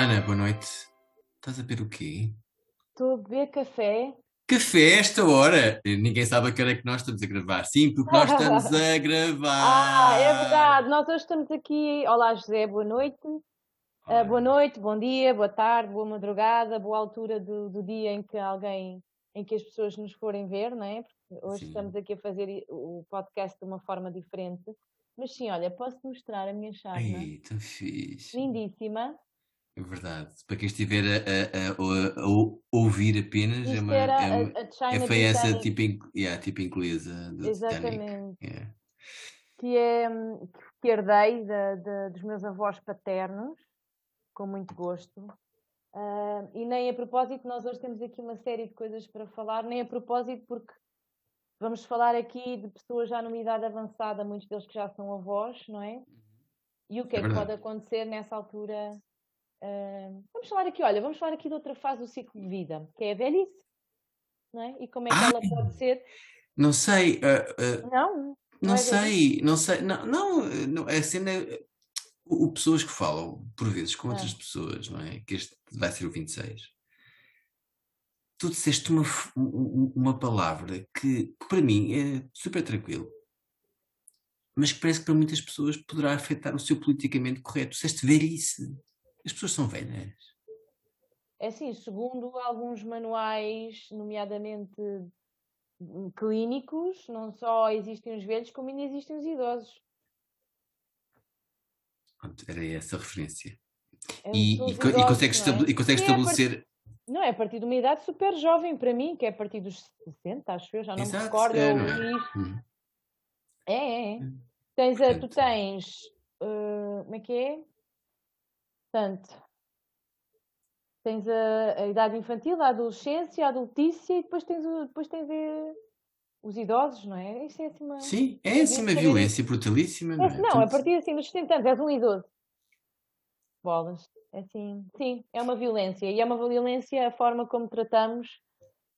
Olá Ana, boa noite. Estás a beber o quê? Estou a beber café. Café esta hora? Ninguém sabe a que hora é que nós estamos a gravar. Sim, porque nós estamos a gravar. Ah, é verdade. Nós hoje estamos aqui. Olá, José, boa noite. Uh, boa noite, bom dia, boa tarde, boa madrugada, boa altura do, do, dia em que alguém, em que as pessoas nos forem ver, não é? Porque hoje sim. estamos aqui a fazer o podcast de uma forma diferente. Mas sim, olha, posso mostrar a minha chave. Ai, tão fixe. Lindíssima. É verdade. Para quem estiver a, a, a, a ouvir apenas, Isto é uma. É, uma- é, foi essa tipo, yeah, tipo inglesa do. Exatamente. Yeah. que é que herdei da- da- dos meus avós paternos, com muito gosto. Ah, e nem a propósito, nós hoje temos aqui uma série de coisas para falar, nem a propósito, porque vamos falar aqui de pessoas já numa idade avançada, muitos deles que já são avós, não é? E o que É é, que pode acontecer nessa altura? Ah, vamos falar aqui, olha, vamos falar aqui de outra fase do ciclo de vida, que é a velhice, não é? E como é que ela Ai! pode ser? Não sei, ah, ah, Não, não não é sei, não sei, não, não, não, a cena, é- o, pessoas que falam, por vezes, com outras Ah. pessoas, não é? Que este vai ser o 26. Tu disseste uma, um- um- uma palavra que, para mim é super tranquilo, mas que parece que para muitas pessoas poderá afetar o seu politicamente correto. Disseste velhice. As pessoas são velhas. É assim, segundo alguns manuais, nomeadamente hum, clínicos, não só existem os velhos, como ainda existem os idosos. Era essa a referência. É, E, e, co- e não é? e consegues Que é partir- estabelecer. Não, é a partir de uma idade super jovem para mim, que é a partir dos 60, acho eu, já não me Exato, recordo. é, é? li isto. Hum, É, é, é. Tens a, tu tens, uh, como é que é? Portanto, tens a, a idade infantil, a adolescência, a adultícia e depois tens, o, depois tens eh, os idosos, não é? Isso é assim uma... Sim, é assim uma violência brutalíssima, não É é? assim, não, a Portanto, partir assim dos 60 anos és um idoso. Bolas. É assim, sim, é uma violência. E é uma violência a forma como tratamos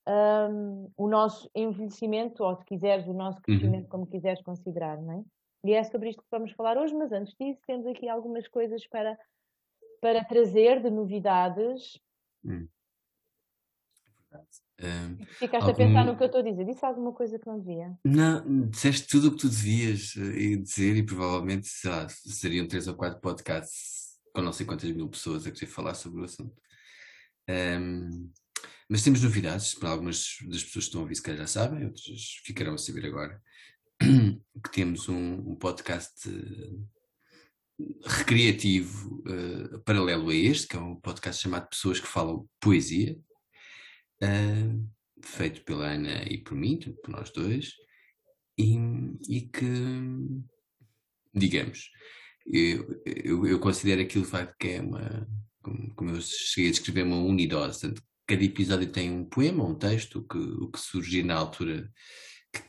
hum, o nosso envelhecimento, ou se quiseres, o nosso Uhum. crescimento, como quiseres considerar, não é? E é sobre isto que vamos falar hoje, mas antes disso temos aqui algumas coisas para, para trazer de novidades. hum. Hum, Ficaste a pensar Algum- no que eu estou a dizer. Disse alguma coisa que não devia? Não, disseste tudo o que tu devias eh, dizer e provavelmente, sei lá, seriam três ou quatro podcasts com não sei quantas mil pessoas a querer falar sobre o assunto. Ahm, mas temos novidades, para algumas das pessoas que estão a ouvir se calhar já sabem, outras ficarão a saber agora, que temos um, um podcast eh, recreativo eh, paralelo a este, que é um podcast chamado Pessoas que Falam Poesia, ah, feito pela Ana e por mim, por nós dois, e, e que, digamos, eu, eu, eu considero aquilo de facto que é uma, como, como eu cheguei a descrever, uma unidose. Cada episódio tem um poema, um texto, o que, o que surgir na altura que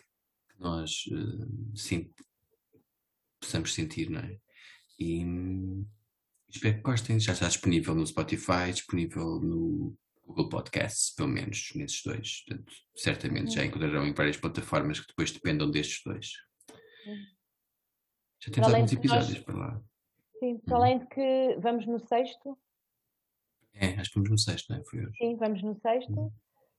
nós eh, sim, possamos sentir, não é? E hum, espero que gostem. Já está disponível no Spotify, disponível no Google Podcasts, pelo menos nesses dois. Portanto, certamente já Uhum. encontrarão em várias plataformas que depois dependam destes dois. Uhum. Já temos Além alguns que nós- episódios para lá. Sim, para além de que vamos no sexto, É, acho que vamos no sexto, não é? Foi hoje. Sim, vamos no sexto.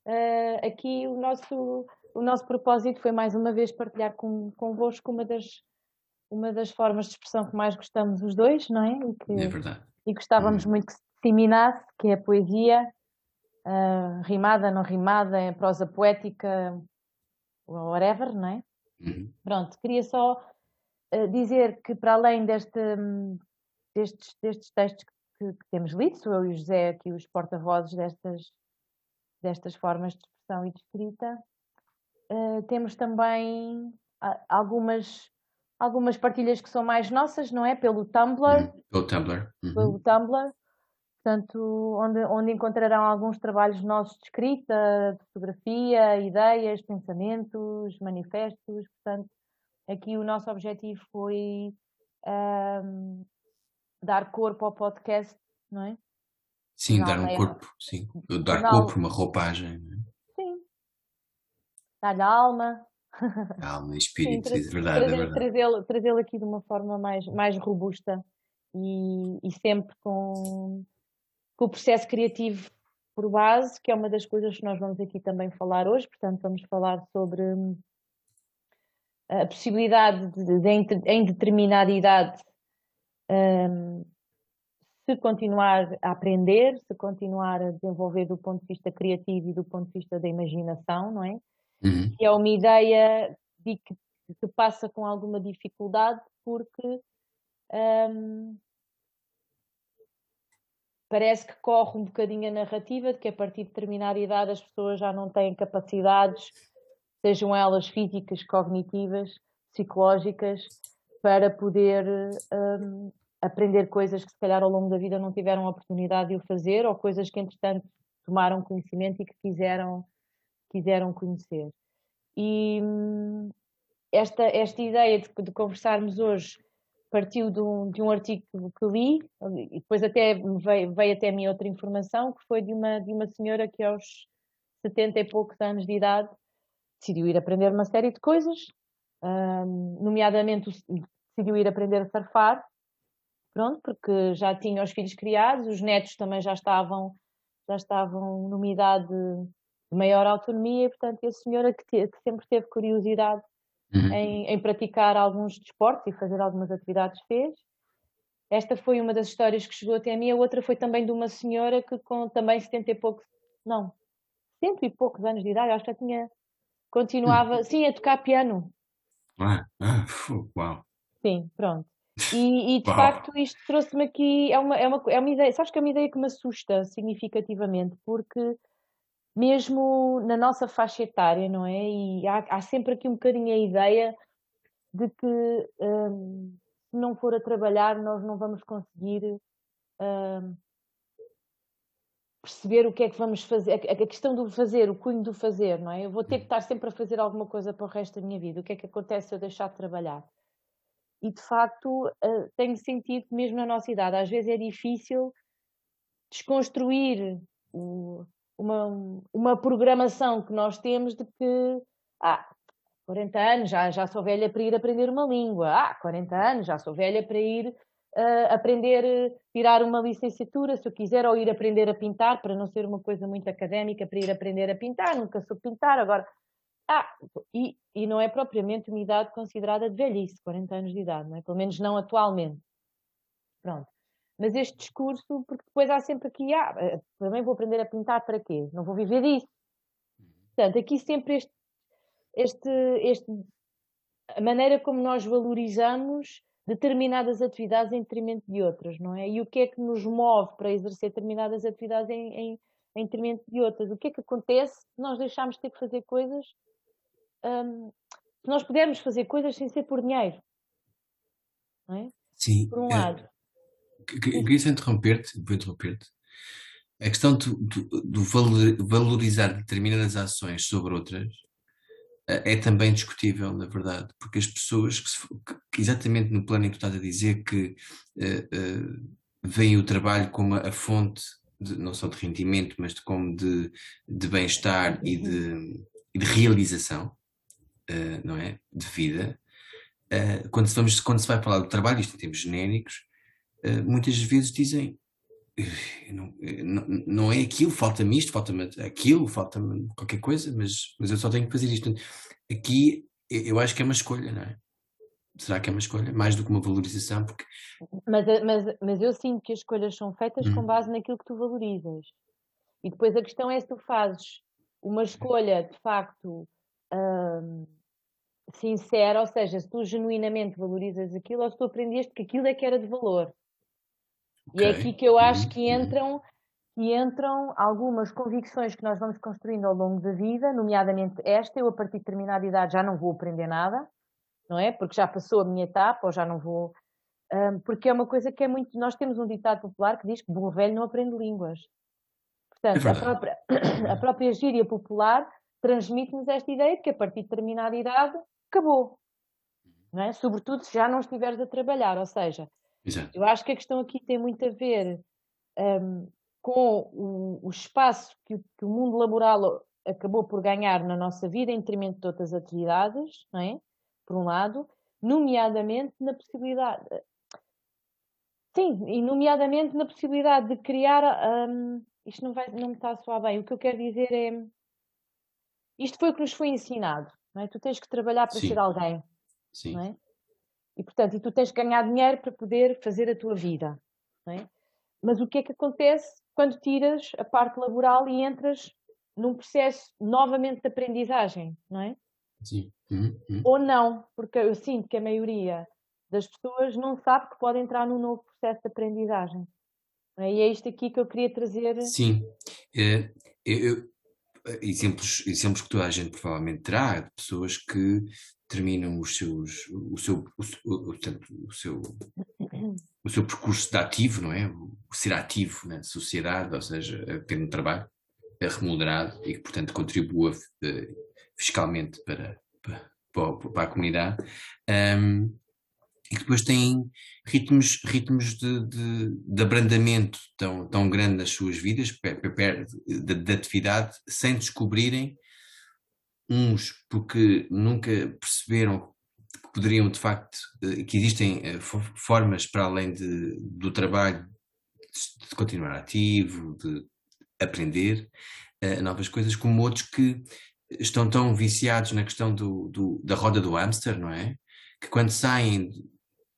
Ah, aqui o nosso, o nosso propósito foi mais uma vez partilhar com, convosco uma das, uma das formas de expressão que mais gostamos os dois, não é? E que, É verdade. e gostávamos Uhum. muito que se disseminasse, que é a poesia, ah, rimada, não rimada, em prosa poética, whatever, não é? Uhum. Pronto, queria só eh, dizer que para além deste, hum, destes, destes textos que, que temos lido, sou eu e o José aqui os porta-vozes destas, destas formas de expressão e de escrita, eh, temos também ah, algumas, algumas partilhas que são mais nossas, não é? Pelo Tumblr, Uhum. Pelo Tumblr. Uhum. pelo Tumblr, portanto, onde, onde encontrarão alguns trabalhos nossos de escrita, de fotografia, ideias, pensamentos, manifestos, portanto, aqui o nosso objetivo foi ahm, dar corpo ao podcast, não é? Sim, Não, dar um é- corpo, sim. Dar corpo, uma roupagem, não é? Sim. Dar-lhe alma, alma e sim, espírito, tra- é verdade, é verdade. trazê-lo trazê-lo aqui de uma forma mais, mais robusta e, e sempre com, com o processo criativo por base, que é uma das coisas que nós vamos aqui também falar hoje. Portanto, vamos falar sobre hum, a possibilidade de, de, de em determinada idade, um, se continuar a aprender, se continuar a desenvolver do ponto de vista criativo e do ponto de vista da imaginação, não é? Uhum. Que é uma ideia de que, que, passa com alguma dificuldade porque um, parece que corre um bocadinho a narrativa de que a partir de determinada idade as pessoas já não têm capacidades, sejam elas físicas, cognitivas, psicológicas, para poder um, aprender coisas que se calhar ao longo da vida não tiveram a oportunidade de o fazer ou coisas que entretanto tomaram conhecimento e que quiseram, quiseram conhecer. E hum, esta, esta ideia de, de conversarmos hoje partiu de um, de um artigo que li e depois até veio, veio até a mim outra informação que foi de uma, de uma senhora que aos 70 e poucos anos de idade decidiu ir aprender uma série de coisas, um, nomeadamente decidiu ir aprender a surfar pronto, porque já tinha os filhos criados, os netos também já estavam, já estavam numa idade de maior autonomia, e portanto a senhora que, te, que sempre teve curiosidade uhum. em, em, praticar alguns desportos e fazer algumas atividades fez. Esta foi uma das histórias que chegou até a mim, a outra foi também de uma senhora que com também 70 e poucos, não, cento e poucos anos de idade, acho que já tinha, continuava, uhum. sim, a tocar piano. Ah, ah, uau. Sim, pronto. E, e de facto isto trouxe-me aqui, é uma, é, uma, é uma ideia, sabes que é uma ideia que me assusta significativamente, porque mesmo na nossa faixa etária, não é? E há, há sempre aqui um bocadinho a ideia de que um, se não for a trabalhar nós não vamos conseguir um, perceber o que é que vamos fazer, a, questão do fazer, o cunho do fazer, não é? Eu vou ter que estar sempre a fazer alguma coisa para o resto da minha vida. O que é que acontece se eu deixar de trabalhar? e de facto uh, tenho sentido que mesmo na nossa idade às vezes é difícil desconstruir o, uma, uma programação que nós temos de que ah, 40 anos já, já sou velha para ir aprender uma língua, ah, 40 anos já sou velha para ir uh, aprender, tirar uma licenciatura se eu quiser, ou ir aprender a pintar, para não ser uma coisa muito académica, para ir aprender a pintar, nunca sou pintar, agora ah, e, e não é propriamente uma idade considerada de velhice, 40 anos de idade, não é? Pelo menos não atualmente. Pronto. Mas este discurso, porque depois há sempre aqui, ah, eh, também vou aprender a pintar para quê? Não vou viver disso. Portanto, aqui sempre este, este, este, a maneira como nós valorizamos determinadas atividades em detrimento de outras, não é? E o que é que nos move para exercer determinadas atividades em, em, em detrimento de outras? O que é que acontece se nós deixarmos de ter que fazer coisas um, se nós pudermos fazer coisas sem ser por dinheiro. Não é? Sim. Por um é, lado. Queria só interromper-te, vou interromper-te. A questão do, do, do, valorizar determinadas ações sobre outras eh, é também discutível, na verdade, porque as pessoas que, que exatamente no plano em que tu estás a dizer que uh, uh, veem o trabalho como a, fonte de, não só de rendimento, mas de, como de, de bem-estar e de, de realização, uh, não é? De vida, uh, quando, se vamos, quando se vai falar do trabalho, isto em termos genéricos, muitas vezes dizem não, não, não é aquilo, falta-me isto, falta-me aquilo, falta-me qualquer coisa, mas, mas eu só tenho que fazer isto. Aqui eu acho que é uma escolha, não é? Será que é uma escolha? Mais do que uma valorização? Porque... Mas, mas, mas eu sinto que as escolhas são feitas hum. com base naquilo que tu valorizas. E depois a questão é se tu fazes uma escolha de facto hum, sincera, ou seja, se tu genuinamente valorizas aquilo ou se tu aprendeste que aquilo é que era de valor. Okay. E é aqui que eu acho que uhum. entram, que entram algumas convicções que nós vamos construindo ao longo da vida, nomeadamente esta, eu a partir de determinada idade já não vou aprender nada, não é? Porque já passou a minha etapa, ou já não vou. Um, porque é uma coisa que é muito. Nós temos um ditado popular que diz que burro velho não aprende línguas. Portanto, é a, própria, a própria gíria popular transmite-nos esta ideia de que a partir de determinada idade acabou. Não é? Sobretudo se já não estiveres a trabalhar. Ou seja, Exato. eu acho que a questão aqui tem muito a ver um, com o, o espaço que, que, o mundo laboral acabou por ganhar na nossa vida em detrimento de outras atividades, não é? por um lado, nomeadamente na possibilidade. sim, e nomeadamente na possibilidade de criar. Um, isto não, vai, não me está a soar bem. O que eu quero dizer é. Isto foi o que nos foi ensinado. Não é? Tu tens que trabalhar para Sim. ser alguém. Sim. Não é? E, portanto, e tu tens que ganhar dinheiro para poder fazer a tua vida. É? Mas o que é que acontece quando tiras a parte laboral e entras num processo novamente de aprendizagem, não é? Sim. Uhum, uhum. Ou não, porque eu sinto que a maioria das pessoas não sabe que pode entrar num novo processo de aprendizagem. é? E é isto aqui que eu queria trazer. Sim. Eu- eu- exemplos, exemplos que toda a gente provavelmente terá de pessoas que terminam os seus, o seu, o, o- o seu, o seu percurso de ativo, não é? O ser ativo na sociedade, ou seja, ter um trabalho eh, remunerado e que, portanto, contribua eh, fiscalmente para, para, para- a comunidade. Ahm, e que depois têm ritmos, ritmos de, de, de abrandamento tão, tão grande nas suas vidas, de atividade, sem descobrirem, uns porque nunca perceberam que poderiam, de facto, eh, que existem eh, fo- formas para além de, do trabalho de, de continuar ativo, de aprender eh, novas coisas, como outros que estão tão viciados na questão do, do- da roda do hamster, não é? Que quando saem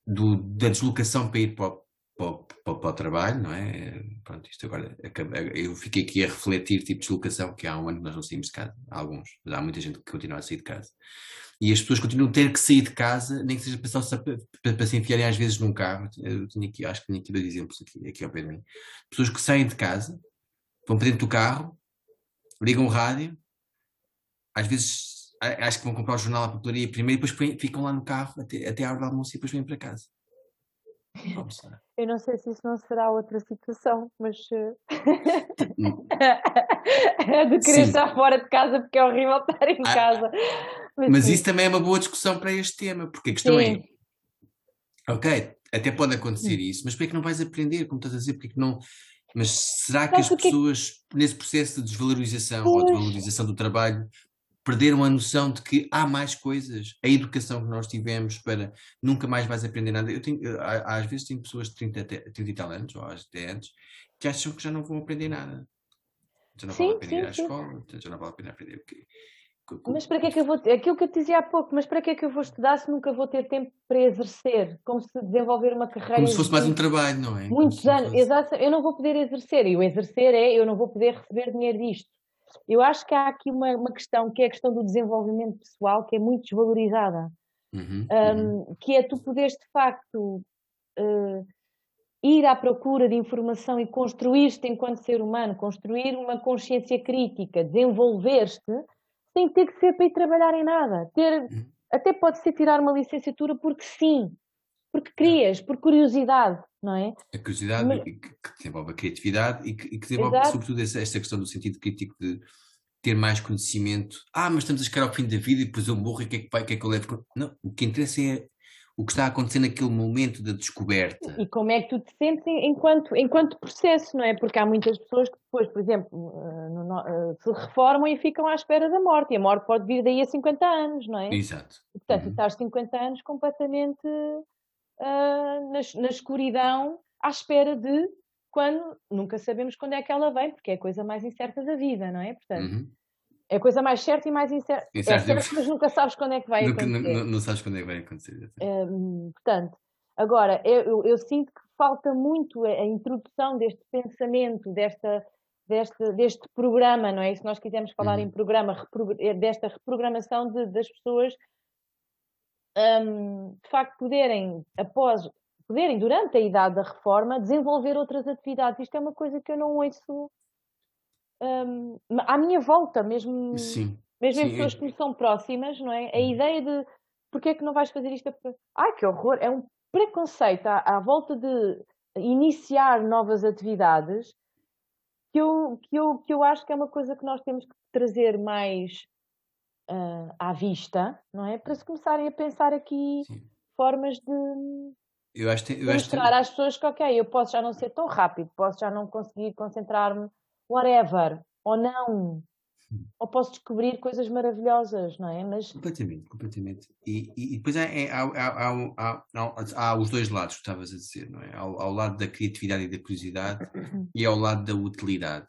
do- da deslocação para ir para o, para, para o- trabalho, não é? Pronto, isto agora, eu fiquei aqui a refletir, tipo, deslocação, que há um ano que nós não saímos de casa, há alguns, mas há muita gente que continua a sair de casa. E as pessoas continuam a ter que sair de casa, nem que seja para, para, para- se enfiarem às vezes num carro. Eu tinha aqui, acho que tinha aqui dois exemplos aqui, aqui ao pé de mim. Pessoas que saem de casa, vão para dentro do carro, ligam o rádio, às vezes acho que vão comprar o jornal à papelaria primeiro e depois ficam lá no carro até, até a hora do almoço e depois vêm para casa. Eu não sei se isso não será outra situação, mas. eh, é de querer Sim. estar fora de casa porque é horrível estar em Ah, casa. Mas sim. isso também é uma boa discussão para este tema, porque a questão Sim. é, ok, até pode acontecer isso, mas porquê é que não vais aprender, como estás a dizer, porquê é que não... Mas será que Não, as pessoas, nesse processo de desvalorização ou de Pois. valorização do trabalho, perderam a noção de que há mais coisas, a educação que nós tivemos para nunca mais vais aprender nada. Eu tenho, eu, às vezes tenho pessoas de 30, até- 30 e tal anos, ou até antes, que acham que já não vão aprender nada. Já não Sim, vale a pena ir sim, à sim. escola, já não vale a pena aprender o quê? Mas para que é que eu vou. Aquilo que eu te dizia há pouco, mas para que é que eu vou estudar se nunca vou ter tempo para exercer? Como se desenvolver uma carreira. Como se fosse mais um trabalho, não é? Muitos anos, fosse- exato, eu não vou poder exercer, e o exercer é eu não vou poder receber dinheiro disto. Eu acho que há aqui uma, uma questão que é a questão do desenvolvimento pessoal que é muito desvalorizada, Uhum, uhum. um, que é tu poderes de facto eh, ir à procura de informação e construir-te enquanto ser humano, construir uma consciência crítica, desenvolver-te, sem ter que ser para ir trabalhar em nada. Ter, Uhum. até pode ser tirar uma licenciatura porque sim, porque querias, por curiosidade, não é? A curiosidade Mas- que, desenvolve a criatividade e que, e que desenvolve, Exato. sobretudo, essa, esta questão do sentido crítico de ter mais conhecimento. Ah, mas estamos a chegar ao fim da vida e depois eu morro e o que é que, vai, que, é que eu levo? Não, o que interessa é o que está a acontecer naquele momento da descoberta. E como é que tu te sentes enquanto, enquanto processo, não é? Porque há muitas pessoas que depois, por exemplo, eh, eh, se reformam e ficam à espera da morte. E a morte pode vir daí a 50 anos, não é? Exato. E, portanto, Uhum. estás 50 anos completamente ah, na, na escuridão, à espera de quando, nunca sabemos quando é que ela vem, porque é a coisa mais incerta da vida, não é? Portanto, Uhum. é a coisa mais certa e mais incerta. É Incerta. certa, mas nunca sabes quando é que vai Nunca- não, acontecer. não- não sabes quando é que vai acontecer. portanto, agora, eu, eu- eu sinto que falta muito a, a introdução deste pensamento, desta, deste, deste programa, não é? E se nós quisermos falar Uhum. em programa, eh, desta reprogramação de- das pessoas, hum, de facto, poderem, após, poderem, durante a idade da reforma, desenvolver outras atividades. Isto é uma coisa que eu não ouço hum, à minha volta, mesmo Sim. mesmo em Sim, pessoas é- que me são próximas, não é? A Uhum. ideia de porque é que não vais fazer isto? a- Ai, que horror! É um preconceito à, à volta de iniciar novas atividades que eu, que, eu, que eu acho que é uma coisa que nós temos que trazer mais ah, à vista, não é? Para se começarem a pensar aqui Sim. formas de, Eu acho eu acho mostrar às pessoas que, ok, eu posso já não ser tão rápido, posso já não conseguir concentrar-me, whatever, ou não. ou posso descobrir coisas maravilhosas, não é? Mas... Completamente, completamente. E, e, e depois há, é, há, há, há, há, os dois lados que estavas a dizer, não é? Ao, ao, lado da criatividade e da curiosidade e ao lado da utilidade.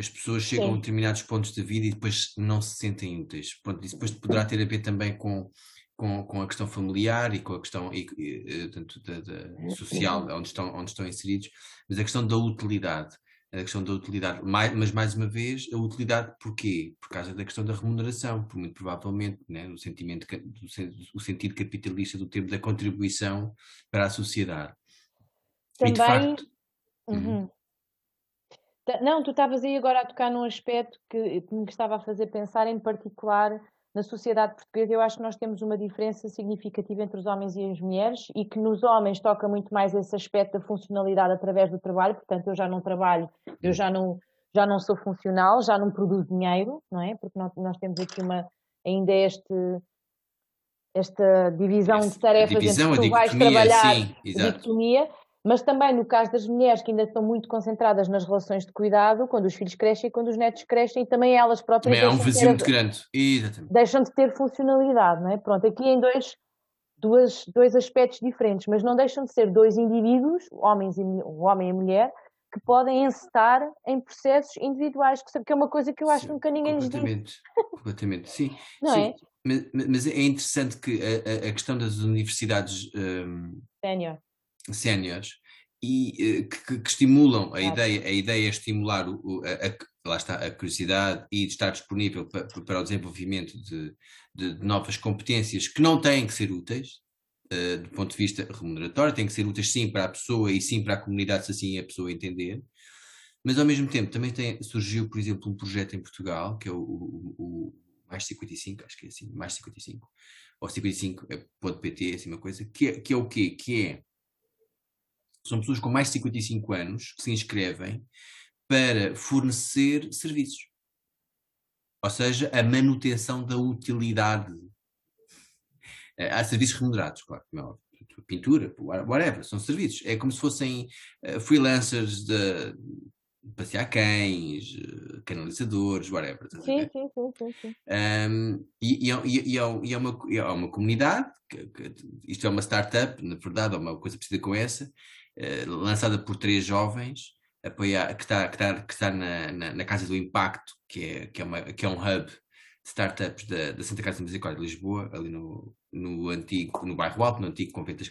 As pessoas chegam Sim. a determinados pontos da vida e depois não se sentem úteis. Pronto, isso depois poderá ter a ver também com, com, com a questão familiar e com a questão e, e, tanto da, da social, onde estão, onde estão inseridos, mas a questão da utilidade a questão da utilidade, mas mais uma vez, a utilidade porquê? Por causa da questão da remuneração, por muito provavelmente, né, no sentimento, o sentido capitalista do termo da contribuição para a sociedade. Também. Facto, uhum. Uhum. Não, tu estavas aí agora a tocar num aspecto que, que me estava a fazer pensar, em particular, na sociedade portuguesa, eu acho que nós temos uma diferença significativa entre os homens e as mulheres e que nos homens toca muito mais esse aspecto da funcionalidade através do trabalho, portanto, eu já não trabalho, eu já não, já não sou funcional, já não produzo dinheiro, não é? Porque nós, nós temos aqui uma, ainda este, esta divisão de tarefas divisão, entre tu vais trabalhar, sim, dicotomia, mas também no caso das mulheres que ainda estão muito concentradas nas relações de cuidado, quando os filhos crescem e quando os netos crescem, e também elas próprias. Também há um vazio muito grande. Exatamente. Deixam de ter funcionalidade, não é? Pronto, aqui em dois, duas, dois aspectos diferentes, mas não deixam de ser dois indivíduos, homens e, o homem e a mulher, que podem encetar em processos individuais, que é uma coisa que eu acho que nunca ninguém lhes diz. Completamente, sim. Não sim. é? Mas, mas, é interessante que a, a questão das universidades um, séniores e uh, que, que, estimulam a ideia, a ideia é estimular o, a, a, lá está, a curiosidade e de estar disponível para, para o desenvolvimento de, de, de, novas competências que não têm que ser úteis uh, do ponto de vista remuneratório, têm que ser úteis sim para a pessoa e sim para a comunidade, se assim a pessoa entender. Mas ao mesmo tempo também tem, surgiu, por exemplo, um projeto em Portugal, que é o, o, o Mais 55, acho que é assim, Mais 55, ou 55.pt, é assim uma coisa, que é, que é o quê? Que é são pessoas com mais de 55 anos que se inscrevem para fornecer serviços. Ou seja, a manutenção da utilidade. Eh, há serviços remunerados, claro, é pintura, whatever, são serviços. É como se fossem uh, freelancers de, passear cães, uh, canalizadores, whatever. Sim, sim, sim, sim, sim. Um, e, e, e, é, e, é uma, é uma comunidade, que, que, isto é uma startup, na verdade, é uma coisa parecida com essa, eh, lançada por três jovens, apoiar, que está, que está, que está na, na, na, Casa do Impacto, que é, que é, uma, que é um hub de startups da, da Santa Casa de Misericórdia de Lisboa, ali no, no antigo, no bairro Alto, no antigo convento das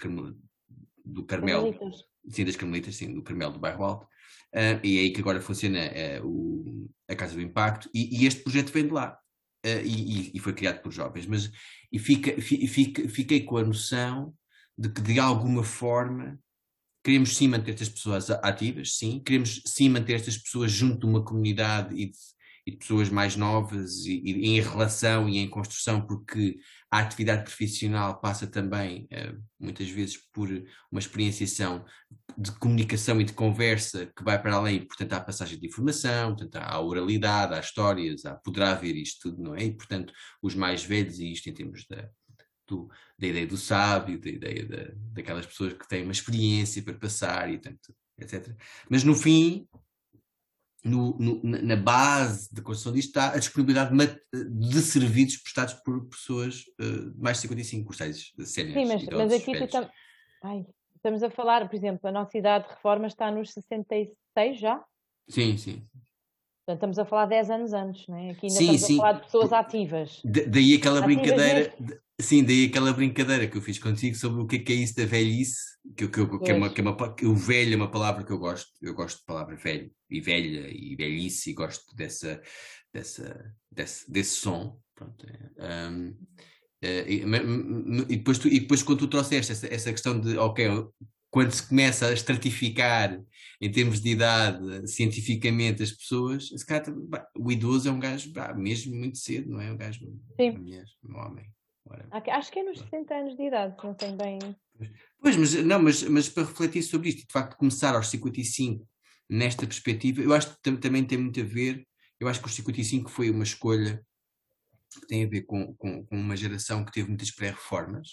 do Carmelo, sim, das Carmelitas, sim, do Carmelo do bairro Alto, uh, e é aí que agora funciona uh, o, a Casa do Impacto, e, e, este projeto vem de lá. Uh, e, e, foi criado por jovens, mas e fica, fica, fiquei com a noção de que de alguma forma Queremos sim manter estas pessoas ativas, sim. Queremos sim manter estas pessoas junto de uma comunidade e de, e de pessoas mais novas e, e, em relação e em construção, porque a atividade profissional passa também, uh, muitas vezes, por uma experienciação de comunicação e de conversa que vai para além, portanto, há passagem de informação, portanto, há oralidade, há histórias, há, poderá haver isto tudo, não é? E, portanto, os mais velhos, e isto em termos da, do, da ideia do sábio, da ideia da, daquelas pessoas que têm uma experiência para passar e tanto, etc. Mas no fim, no, no, na base da construção disto está a disponibilidade de serviços prestados por pessoas uh, mais de 55, os tais séniores. Sim, mas, mas aqui tam... Ai, estamos a falar, por exemplo, a nossa idade de reforma está nos 66 já? Sim, sim. Portanto, estamos a falar 10 anos antes, não é? Aqui ainda sim, estamos sim. a falar de pessoas ativas. Da, daí aquela ativas brincadeira. Sim, daí aquela brincadeira que eu fiz contigo sobre o que é, que é isso da velhice, que, que, que, que é uma, que é uma, o velho é uma palavra que eu gosto, eu gosto de palavra velho, e velha, e velhice, e gosto dessa, dessa, desse, desse som, pronto. É, um, é, e, e, depois tu, e depois quando tu trouxeste essa, essa questão de, ok, quando se começa a estratificar em termos de idade, cientificamente, as pessoas, se calhar, o idoso é um gajo mesmo muito cedo, não é? Um gajo, Sim. uma mulher, um homem. Acho que é nos 60 anos de idade, não tem bem. Pois, mas, não, mas, mas para refletir sobre isto, de facto, começar aos 55 nesta perspectiva, eu acho que também tem muito a ver. Eu acho que os 55 foi uma escolha que tem a ver com, com, com uma geração que teve muitas pré-reformas,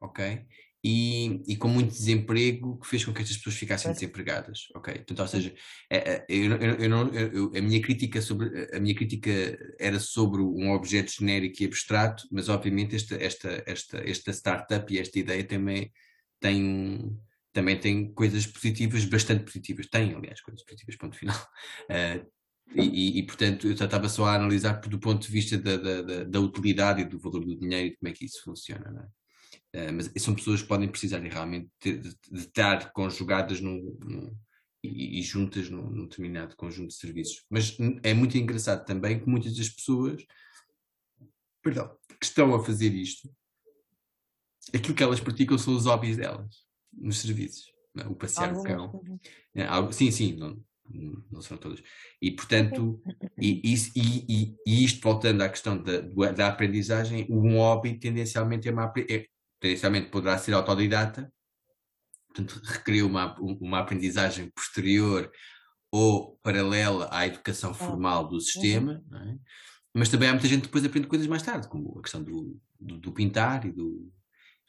ok? E, e, com muito desemprego que fez com que estas pessoas ficassem desempregadas, ok? Portanto, ou seja, é, é, eu, eu, eu não, a minha crítica sobre a minha crítica era sobre um objeto genérico e abstrato, mas obviamente esta esta esta esta startup e esta ideia também tem também tem coisas positivas, bastante positivas, tem aliás coisas positivas, ponto final. Uh, e, e, portanto, eu estava só a analisar do ponto de vista da, da, da, utilidade e do valor do dinheiro e de como é que isso funciona, não é? Eh, mas são pessoas que podem precisar realmente de, de, de estar conjugadas num, num, e, e, juntas num, num, determinado conjunto de serviços. Mas é muito engraçado também que muitas das pessoas perdão, que estão a fazer isto, aquilo que elas praticam são os hobbies delas, nos serviços. É? O passear o cão. É, sim, sim, não, não são todas. E, portanto, e, e, e, isto voltando à questão da, da aprendizagem, um hobby tendencialmente é uma, é, tendencialmente poderá ser autodidata, portanto, requeriu uma, uma aprendizagem posterior ou paralela à educação formal do sistema, uhum. é? mas também há muita gente que depois aprende coisas mais tarde, como a questão do, do, do pintar e do,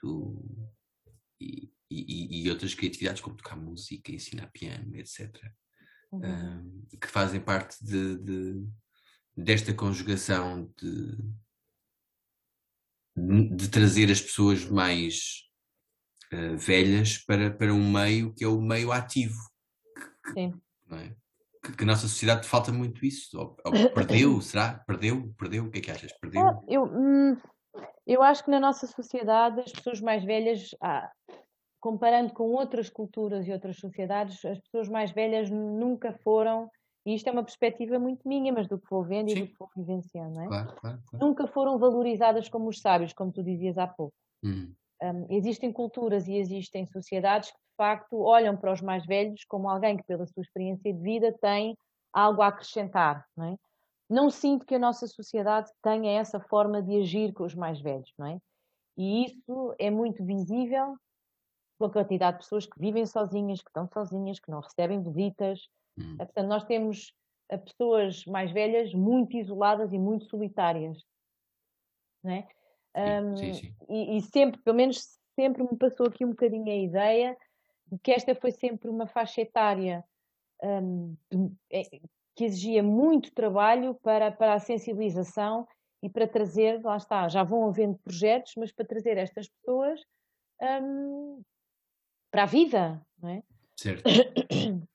do e, e, e, outras criatividades, como tocar música, ensinar piano, etc., uhum. que fazem parte de, de, desta conjugação de de trazer as pessoas mais uh, velhas para, para um meio que é o meio ativo. Sim. É? Que, que, a nossa sociedade falta muito isso. Ou, ou perdeu, será? Perdeu? Perdeu? O que é que achas? Perdeu? Ah, eu, hum, eu acho que na nossa sociedade as pessoas mais velhas, ah, comparando com outras culturas e outras sociedades, as pessoas mais velhas nunca foram e isto é uma perspectiva muito minha, mas do que vou vendo Sim. e do que vou vivenciando, não é? Claro, claro, claro. Nunca foram valorizadas como os sábios, como tu dizias há pouco. Hum. Um, existem culturas e existem sociedades que, de facto, olham para os mais velhos como alguém que, pela sua experiência de vida, tem algo a acrescentar, não é? Não sinto que a nossa sociedade tenha essa forma de agir com os mais velhos, não é? E isso é muito visível com a quantidade de pessoas que vivem sozinhas, que estão sozinhas, que não recebem visitas, Hum. É, portanto, nós temos eh, pessoas mais velhas muito isoladas e muito solitárias. Não é? Um, sim, sim. E, e, sempre, pelo menos sempre me passou aqui um bocadinho a ideia de que esta foi sempre uma faixa etária um, é, que exigia muito trabalho para, para a sensibilização e para trazer, lá está, já vão havendo projetos, mas para trazer estas pessoas um, para a vida, não é? Certo.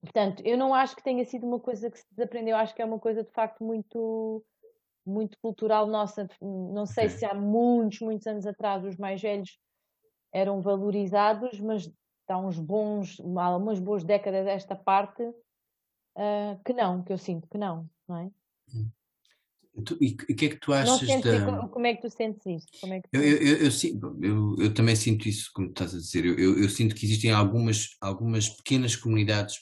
Portanto, eu não acho que tenha sido uma coisa que se desaprendeu, acho que é uma coisa de facto muito, muito cultural nossa. Não sei okay. se há muitos, muitos anos atrás os mais velhos eram valorizados, mas há uns bons, há umas boas décadas desta parte uh, que não, que eu sinto que não, não é? E o que é que tu achas da... Como é que tu sentes isso? É tu... Eu, eu, eu, eu, eu, também sinto isso, como estás a dizer. Eu, sinto que existem algumas, algumas pequenas comunidades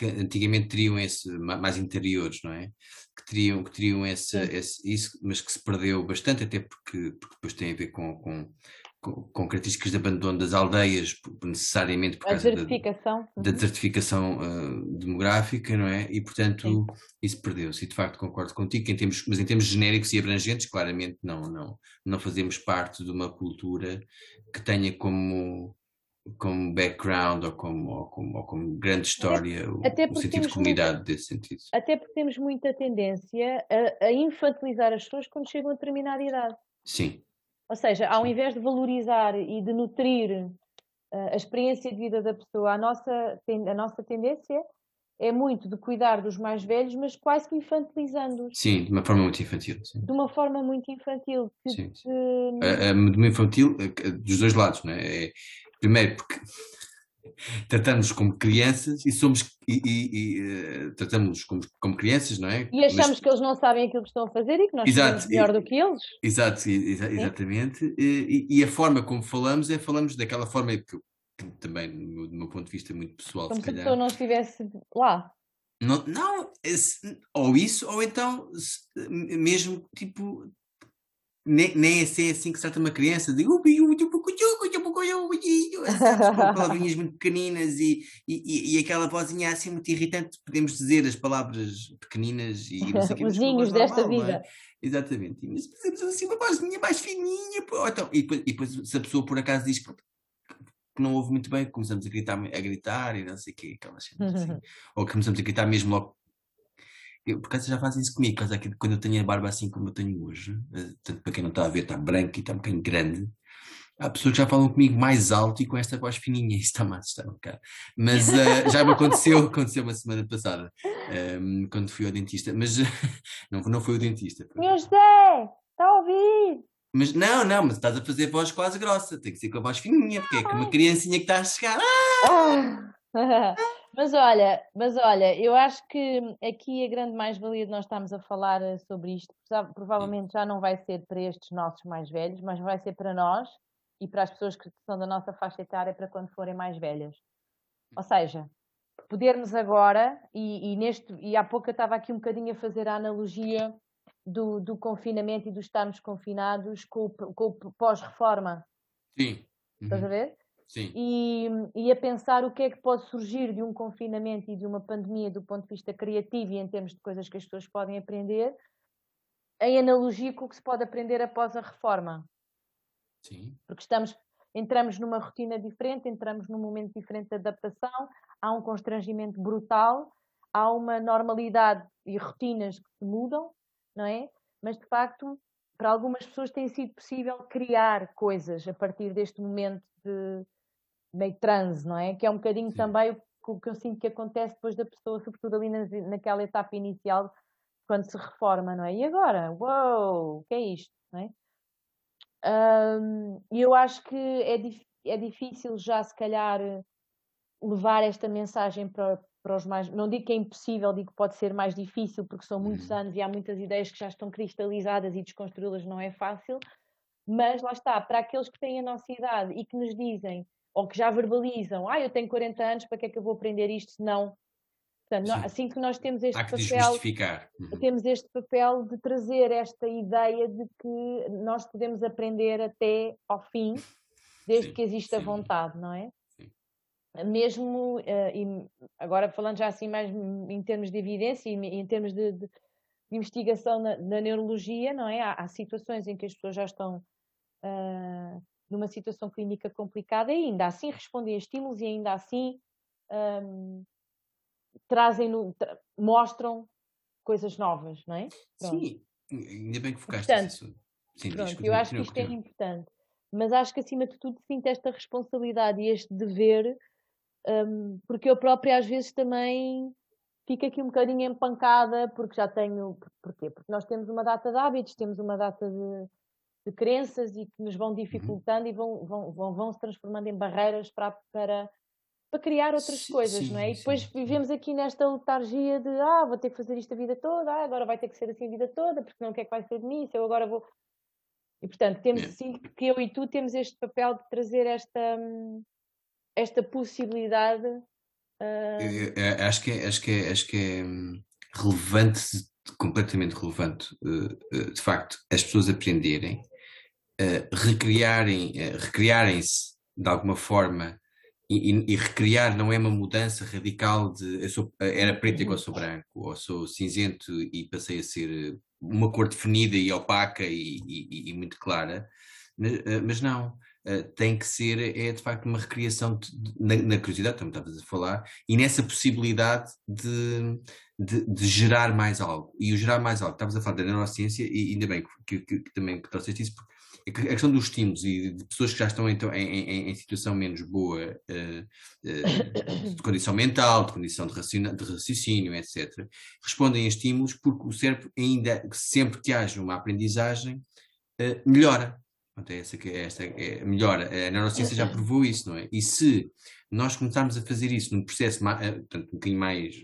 que antigamente teriam esse, mais interiores, não é? Que teriam, que teriam esse, esse, isso, mas que se perdeu bastante, até porque, porque depois tem a ver com, com, com, características de abandono das aldeias, necessariamente por causa da, da desertificação uh, demográfica, não é? E portanto Sim. isso perdeu-se. E de facto concordo contigo, em termos, mas em termos genéricos e abrangentes, claramente não, não, não fazemos parte de uma cultura que tenha como como background ou como, ou como, ou como grande história até, até o sentido de comunidade muita, desse sentido. Até porque temos muita tendência a, a, infantilizar as pessoas quando chegam a determinada idade. Sim. Ou seja, ao invés de valorizar e de nutrir uh, a experiência de vida da pessoa, a nossa, a nossa tendência é muito de cuidar dos mais velhos, mas quase que infantilizando-os. Sim, de uma forma muito infantil. Sim. De uma forma muito infantil. Que, sim, sim. De... de uma infantil dos dois lados, não é? É Primeiro porque tratamos como crianças e somos e, e, e uh, tratamos como, como crianças, não é? E achamos Mas, que eles não sabem aquilo que estão a fazer e que nós exato, sabemos melhor do que eles. Exato, exa exatamente. E, e, a forma como falamos é falamos daquela forma que, que também, do meu, ponto de vista, muito pessoal. Como se, se a pessoa não estivesse lá. Não, não ou isso, ou então mesmo tipo nem, nem é assim que se trata uma criança de com o olhinho, sabes, com palavrinhas muito pequeninas e, e, e, aquela vozinha assim muito irritante, podemos dizer as palavras pequeninas e não sei que, Os desta vida. É? Exatamente. Mas fazemos assim uma vozinha mais fininha. Pô, então, e, depois, e depois, se a pessoa por acaso diz que que não ouve muito bem, começamos a gritar, a gritar e não sei o quê, aquelas cenas assim. Ou começamos a gritar mesmo logo eu, por acaso já fazem isso comigo, aqui, quando eu tenho a barba assim como eu tenho hoje, eh, tanto para quem não está a ver, está branco e está um bocadinho grande, há pessoas que já falam comigo mais alto e com esta voz fininha, isso está-me a assustar um bocado. Mas uh, já me aconteceu, aconteceu uma semana passada, um, ehm, quando fui ao dentista, mas não, não foi o dentista. Meu José, está a ouvir? Mas não, não, mas estás a fazer voz quase grossa, tem que ser com a voz fininha, porque é como uma criancinha que está a chegar. Ah! Mas olha, mas olha, eu acho que aqui a grande mais-valia de nós estarmos a falar sobre isto, provavelmente já não vai ser para estes nossos mais velhos, mas vai ser para nós e para as pessoas que são da nossa faixa etária para quando forem mais velhas. Ou seja, podermos agora, e, e neste, e há pouco eu estava aqui um bocadinho a fazer a analogia do, do confinamento e do estarmos confinados com o, com o pós-reforma. Sim. Uhum. Estás a uhum. ver? Sim. E, e a pensar o que é que pode surgir de um confinamento e de uma pandemia do ponto de vista criativo e em termos de coisas que as pessoas podem aprender, em analogia com o que se pode aprender após a reforma. Sim. Porque estamos, entramos numa rotina diferente, entramos num momento diferente de adaptação, há um constrangimento brutal, há uma normalidade e rotinas que se mudam, não é? Mas de facto, para algumas pessoas tem sido possível criar coisas a partir deste momento de meio transe, não é? Que é um bocadinho Sim. também o que eu sinto que acontece depois da pessoa, sobretudo ali na, naquela etapa inicial, quando se reforma, não é? E agora? Uou, o que é isto? Não é? E eu acho que é, é difícil já, se calhar, levar esta mensagem para, para os mais. Não digo que é impossível, digo que pode ser mais difícil, porque são muitos uhum. anos e há muitas ideias que já estão cristalizadas e desconstruí-las não é fácil. Mas lá está, para aqueles que têm a nossa idade e que nos dizem, ou que já verbalizam, ah, eu tenho 40 anos, para que é que eu vou aprender isto se não? Portanto, assim que nós temos este papel, uhum. temos este papel de trazer esta ideia de que nós podemos aprender até ao fim, desde sim, que exista sim. vontade, não é? Mesmo, uh, e agora falando já assim mais em termos de evidência e em termos de, de investigação na, na, neurologia, não é? Há, há, situações em que as pessoas já estão uh, numa situação clínica complicada e ainda assim respondem a estímulos e ainda assim um, trazem, no, tra mostram coisas novas, não é? Pronto. Sim, ainda bem que focaste nisso. Sim, pronto, eu acho que isto é importante. Mas acho que acima de tudo sinto esta responsabilidade e este dever, um, porque eu própria às vezes também fico aqui um bocadinho empancada porque já tenho. Porquê? Porque nós temos uma data de hábitos, temos uma data de, de crenças e que nos vão uhum. dificultando uhum. e vão, vão, vão, vão, se transformando em barreiras para, para, para criar outras sim, coisas, sim, não é? E depois sim, vivemos aqui nesta letargia de ah, vou ter que fazer isto a vida toda, ah, agora vai ter que ser assim a vida toda, porque não o que é vai ser de mim, se eu agora vou. E portanto, temos sim que eu e tu temos este papel de trazer esta, esta possibilidade. Uh... Eu, eu, acho que é, acho que é, acho que é hum, relevante, completamente relevante, uh, uh, de facto, as pessoas aprenderem recriarem, recriarem-se de alguma forma e, e, e, recriar não é uma mudança radical de eu sou, era preto e agora sou branco, ou sou cinzento e passei a ser uma cor definida e opaca e, e muito clara, mas não, tem que ser, é de facto uma recriação de, na, na, curiosidade, como estavas a falar, e nessa possibilidade de, de, de, gerar mais algo. E o gerar mais algo, estavas a falar da neurociência, e ainda bem que, que, que também que trouxeste isso, porque a questão dos estímulos e de pessoas que já estão então, em, em, em situação menos boa uh, uh, de condição mental, de condição de raciocínio, de raciocínio, etc., respondem a estímulos porque o cérebro ainda, sempre que haja uma aprendizagem, uh, melhora. Portanto, é essa que é esta é, melhora. A neurociência já provou isso, não é? E se nós começarmos a fazer isso num processo portanto, um bocadinho mais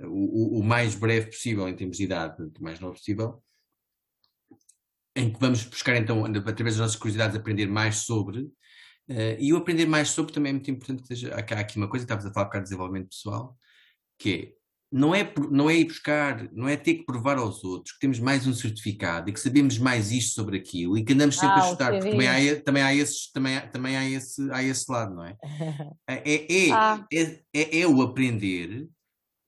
o, o, mais breve possível em termos de idade, o mais novo possível, em que vamos buscar então, através das nossas curiosidades, aprender mais sobre. Uh, e o aprender mais sobre também é muito importante. Há aqui uma coisa, estavas a falar um bocado de desenvolvimento pessoal, que é não é, não é ir buscar, não é ter que provar aos outros que temos mais um certificado e que sabemos mais isto sobre aquilo e que andamos sempre ah, a chutar, porque também há, também, há esses, também, há, também há, esse, há esse lado, não é? É, é, ah. é, é, é o aprender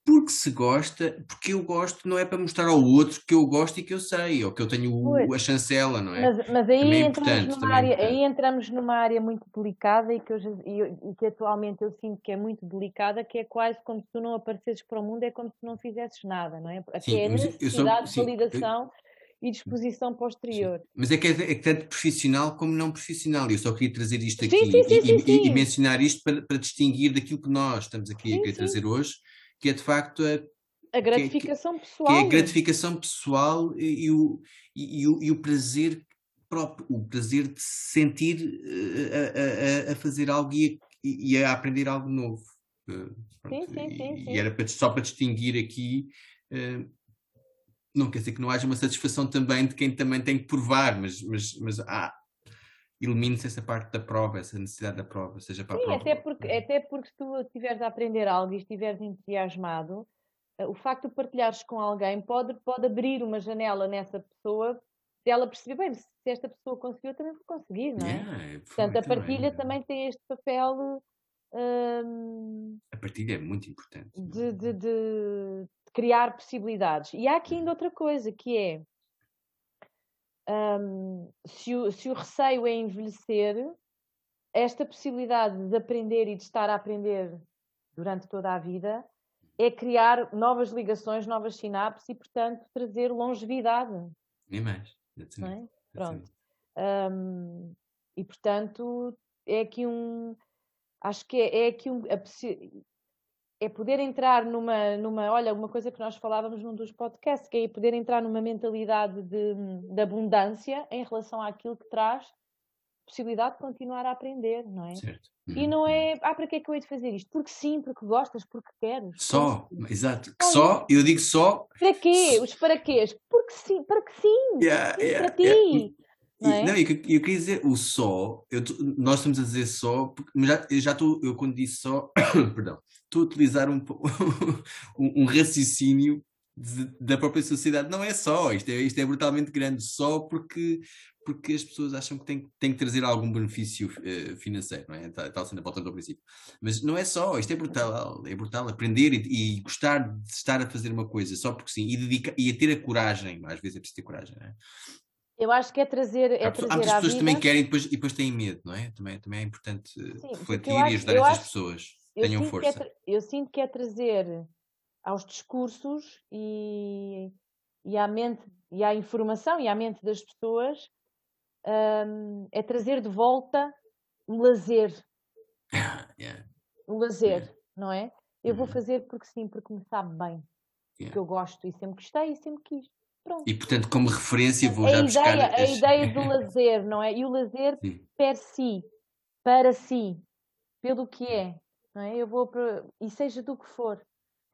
porque se gosta, porque eu gosto, não é para mostrar ao outro que eu gosto e que eu sei, ou que eu tenho o, a chancela, não é? Mas, mas aí, é entramos numa área, aí entramos numa área muito delicada e que, hoje, e, que atualmente eu sinto que é muito delicada, que é quase como se tu não aparecesses para o mundo, é como se tu não fizesses nada, não é? Sim, que é a necessidade sou, de validação. Eu, e disposição posterior. Sim. Mas é que é, é, tanto profissional como não profissional. Eu só queria trazer isto aqui sim, sim, e, e, e, mencionar isto para, para, distinguir daquilo que nós estamos aqui a trazer hoje, que é de facto a, a gratificação que, pessoal. Que é a gratificação pessoal e, e, o, e, o, e o prazer próprio, o prazer de se sentir eh, a, a, a fazer algo e, e, a aprender algo novo. Eh, sim, sim, sim, sim. E era para, só para distinguir aqui. Uh, não quer dizer que não haja uma satisfação também de quem também tem que provar, mas, mas, mas há, elimine-se essa parte da prova, essa necessidade da prova, seja para Sim, a prova. Até porque, até porque se tu estiveres a aprender algo e estiveres entusiasmado, eh, o facto de partilhares com alguém pode, pode abrir uma janela nessa pessoa de ela perceber, bem, se esta pessoa conseguiu, eu também vou conseguir, não é? Yeah, Portanto, a partilha também, tem este papel. Hum, a partilha é muito importante. De, de, de, criar possibilidades. E há aqui ainda outra coisa, que é um, se, o, se o receio é envelhecer, esta possibilidade de aprender e de estar a aprender durante toda a vida é criar novas ligações, novas sinapses e, portanto, trazer longevidade. Nem mais. É? Pronto. Um, e, portanto, é aqui um. Acho que é, é aqui um. A, é poder entrar numa, numa, olha, uma coisa que nós falávamos num dos podcasts, que é poder entrar numa mentalidade de, de abundância em relação àquilo que traz possibilidade de continuar a aprender, não é? Certo. E não uhum. é, ah, para que é que eu hei de fazer isto? Porque sim, porque gostas, porque queres. Só, exato. Olha, só, eu digo só. Para quê? Os para quês? Porque sim, para que sim. Yeah, sim yeah, para ti. Yeah. Não, é? não eu, eu, queria dizer o só, eu, nós estamos a dizer só, porque, mas já, eu já estou, eu quando disse só, perdão, estou a utilizar um, um, um raciocínio de, da própria sociedade. Não é só, isto é, isto é brutalmente grande, só porque, porque as pessoas acham que têm, têm que trazer algum benefício uh, financeiro, não é? Tal, tal sendo a volta do princípio. Mas não é só, isto é brutal, é brutal aprender e, e, gostar de estar a fazer uma coisa só porque sim, e, dedica, e a ter a coragem, às vezes é preciso ter coragem, não é? Eu acho que é trazer. É há, trazer há muitas pessoas que também querem e depois, e depois têm medo, não é? Também, também é importante Sim, refletir e ajudar essas acho, pessoas. Tenham é força. É eu sinto que é trazer aos discursos e, e à mente e à informação e à mente das pessoas um, é trazer de volta o lazer. yeah. O lazer, yeah. não é? Eu vou uhum. fazer porque sim, porque me sabe bem. Yeah. Que eu gosto e sempre gostei e sempre quis. Pronto. E portanto, como referência, vou a já ideia, buscar. A ideia do lazer, não é? E o lazer Sim. per si, para si, pelo que é. Não é? Eu vou para. E seja do que for.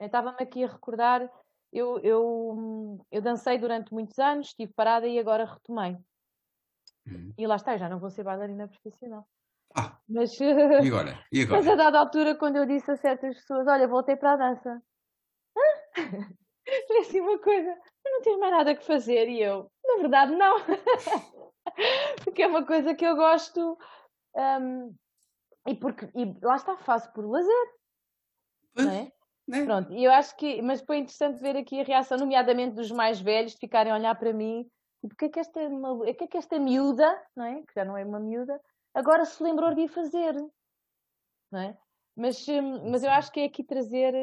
Estava-me aqui a recordar, eu, eu, eu dancei durante muitos anos, estive parada e agora retomei. Hum. E lá está, já não vou ser bailarina profissional. Ah, mas, e agora? E agora? Mas a dada altura, quando eu disse a certas pessoas: Olha, voltei para a dança. Foi assim uma coisa não tens mais nada que fazer. E eu, na verdade, não. porque é uma coisa que eu gosto. Um, e porque e lá está, faço por lazer. Pois, não é? Né? Pronto, e eu acho que, mas foi interessante ver aqui a reação, nomeadamente dos mais velhos, de ficarem a olhar para mim, e porque é que esta, é que é que esta miúda, não é? Que já não é uma miúda, agora se lembrou de ir fazer, não é? Mas, hum, mas eu acho que é aqui trazer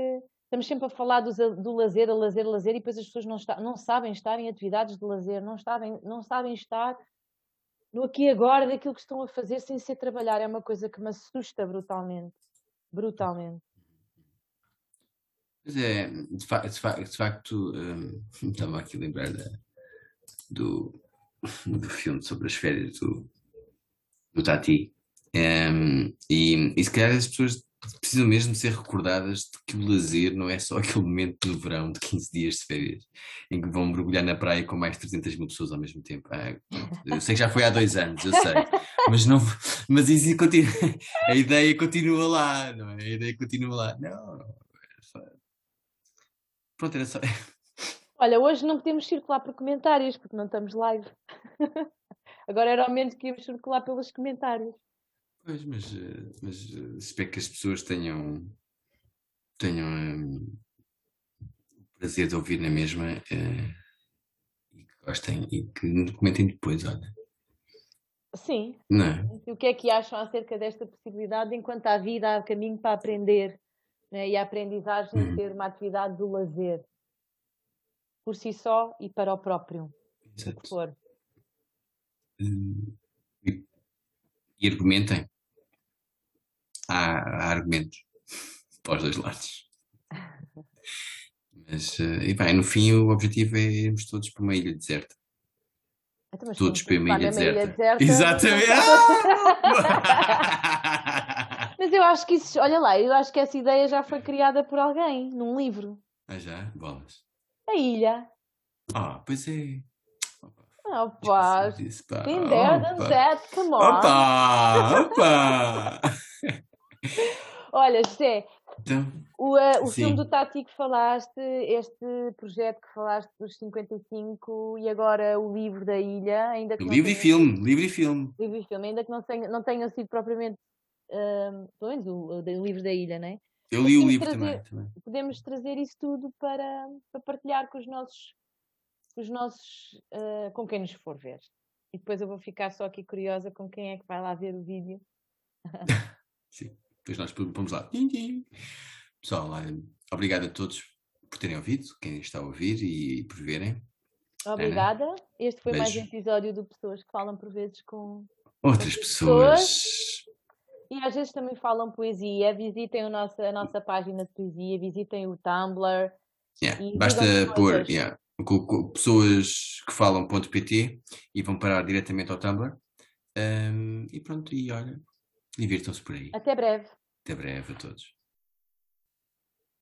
Estamos sempre a falar do, do lazer, a lazer, a lazer, e depois as pessoas não, está, não sabem estar em atividades de lazer, não sabem, não sabem estar no aqui e agora daquilo que estão a fazer sem ser trabalhar. É uma coisa que me assusta brutalmente. Brutalmente. Pois é, de, fa de, fa de facto, um, estava aqui a lembrar da, do, do filme sobre as férias do, do Tati. Um, e, e se calhar as pessoas precisam mesmo ser recordadas de que o lazer não é só aquele momento no verão de 15 dias de férias em que vão mergulhar na praia com mais de 300 mil pessoas ao mesmo tempo. Ah, eu sei que já foi há dois anos, eu sei, mas, não, mas isso continua, a ideia continua lá, não é? A ideia continua lá. Não, pronto, era só. Olha, hoje não podemos circular por comentários, porque não estamos live. Agora era ao menos que íamos circular pelos comentários. Pois, mas, eh, mas eh, espero que as pessoas tenham, tenham um, o prazer de ouvir na mesma uh, e que gostem e que comentem depois, olha. Sim. Não é? O que é que acham acerca desta possibilidade enquanto há vida, há caminho para aprender né? e a aprendizagem Uhum. ser uma atividade do lazer por si só e para o próprio, que Exato. for. Hum, e, e argumentem. Há, há argumentos para os dois lados. Mas, eh, e bem, no fim, o objetivo é irmos todos para uma ilha deserta. Então, Todos para uma ilha lá na deserta. deserta- Exatamente! Ah! Mas eu acho que isso, olha lá, eu acho que essa ideia já foi criada por alguém num livro. ah, já? Bolas. A ilha. Ah, pois é. Oh, pá. Esqueci disso, pá. Been there, done Opa. that, come on. Opa! Opa! Olha, José, Então, o, eh, o filme do Tati que falaste, este projeto que falaste dos 55 e agora o livro da ilha, ainda que não livro e filme, livro e filme. livro e filme, ainda que não, tenha, não tenham sido propriamente, ahm, pelo menos o, o livro da ilha, né? Eu li o Temos livro trazer- também. também. Podemos trazer isso tudo para, para partilhar com os nossos, com os nossos, ah, com quem nos for ver. E depois eu vou ficar só aqui curiosa com quem é que vai lá ver o vídeo. Sim. Depois nós vamos lá. Pessoal, obrigado a todos por terem ouvido, quem está a ouvir e por verem. Obrigada. Este foi mais um Beijo. episódio do Pessoas que Falam por vezes com. Outras Outras pessoas. E às vezes também falam poesia. Visitem o nosso, a nossa página de poesia, visitem o Tumblr. Yeah, Basta pôr yeah, pessoas que falam.pt e vão parar diretamente ao Tumblr. Um, e pronto, e olha, divirtam-se por aí. Até breve. Até breve a todos.